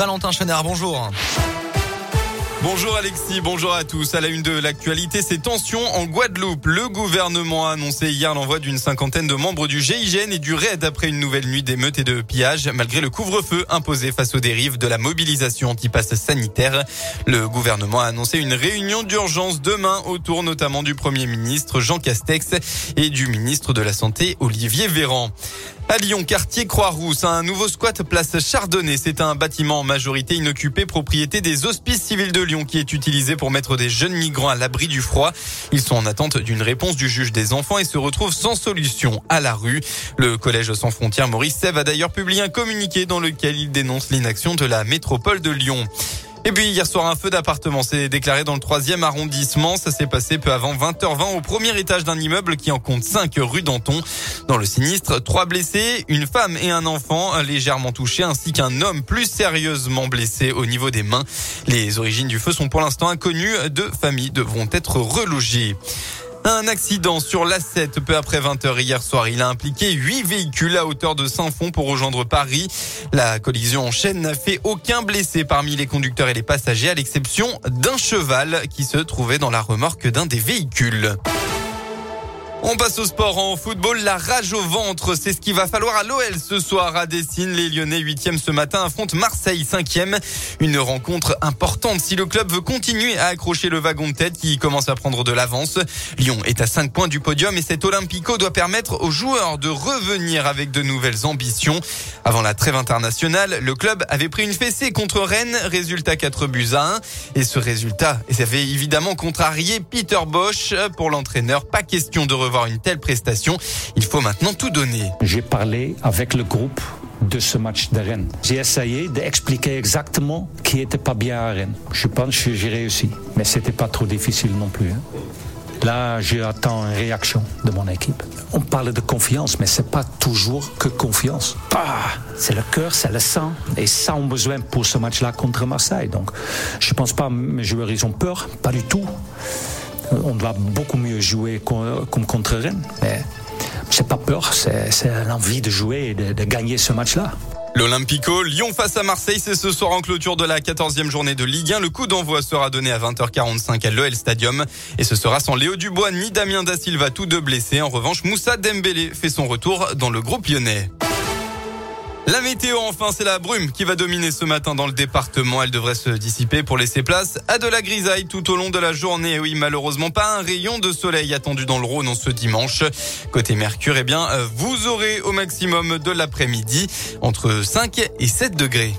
Valentin Chenard, bonjour. Bonjour Alexis, bonjour à tous. À la une de l'actualité, ces tensions en Guadeloupe. Le gouvernement a annoncé hier l'envoi d'une cinquantaine de membres du GIGN et du RAID après une nouvelle nuit d'émeutes et de pillages, malgré le couvre-feu imposé face aux dérives de la mobilisation anti-passe sanitaire. Le gouvernement a annoncé une réunion d'urgence demain autour notamment du Premier ministre Jean Castex et du ministre de la Santé Olivier Véran. À Lyon, quartier Croix-Rousse, un nouveau squat place Chardonnay. C'est un bâtiment en majorité inoccupé, propriété des hospices civils de Lyon, qui est utilisé pour mettre des jeunes migrants à l'abri du froid. Ils sont en attente d'une réponse du juge des enfants et se retrouvent sans solution à la rue. Le collège sans frontières Maurice Sève a d'ailleurs publié un communiqué dans lequel il dénonce l'inaction de la métropole de Lyon. Et puis hier soir, un feu d'appartement s'est déclaré dans le troisième arrondissement. Ça s'est passé peu avant 20h20 au premier étage d'un immeuble qui en compte 5 rue Danton. Dans le sinistre, trois blessés, une femme et un enfant légèrement touchés ainsi qu'un homme plus sérieusement blessé au niveau des mains. Les origines du feu sont pour l'instant inconnues. Deux familles devront être relogées. Un accident sur l'A7 peu après 20h hier soir. Il a impliqué huit véhicules à hauteur de Saint-Fond pour rejoindre Paris. La collision en chaîne n'a fait aucun blessé parmi les conducteurs et les passagers à l'exception d'un cheval qui se trouvait dans la remorque d'un des véhicules. On passe au sport en football. La rage au ventre, c'est ce qu'il va falloir à l'OL ce soir à Dessine. Les Lyonnais 8e ce matin affrontent Marseille 5e. Une rencontre importante si le club veut continuer à accrocher le wagon de tête qui commence à prendre de l'avance. Lyon est à 5 points du podium et cet Olympico doit permettre aux joueurs de revenir avec de nouvelles ambitions. Avant la trêve internationale, le club avait pris une fessée contre Rennes, résultat 4 buts à 1. Et ce résultat avait évidemment contrarié Peter Bosch. Pour l'entraîneur, pas question de revenir voir une telle prestation. Il faut maintenant tout donner. J'ai parlé avec le groupe de ce match de Rennes. J'ai essayé d'expliquer exactement qui n'était pas bien à Rennes. Je pense que j'ai réussi, mais c'était pas trop difficile non plus. Hein. Là, j'attends une réaction de mon équipe. On parle de confiance, mais c'est pas toujours que confiance. Ah, c'est le cœur, c'est le sang, et ça on besoin pour ce match-là contre Marseille. Donc, je pense pas mes joueurs ils ont peur, pas du tout on doit beaucoup mieux jouer comme contre Rennes. Mais c'est pas peur, c'est l'envie de jouer et de, gagner ce match-là. L'Olympico, Lyon face à Marseille, c'est ce soir en clôture de la 14e journée de Ligue 1. Le coup d'envoi sera donné à 20h45 à l'OL Stadium. Et ce sera sans Léo Dubois ni Damien Da Silva, tous deux blessés. En revanche, Moussa Dembélé fait son retour dans le groupe lyonnais. La météo, enfin, c'est la brume qui va dominer ce matin dans le département. Elle devrait se dissiper pour laisser place à de la grisaille tout au long de la journée. Oui, malheureusement, pas un rayon de soleil attendu dans le Rhône en ce dimanche. Côté Mercure, eh bien, vous aurez au maximum de l'après-midi entre 5 et 7 degrés.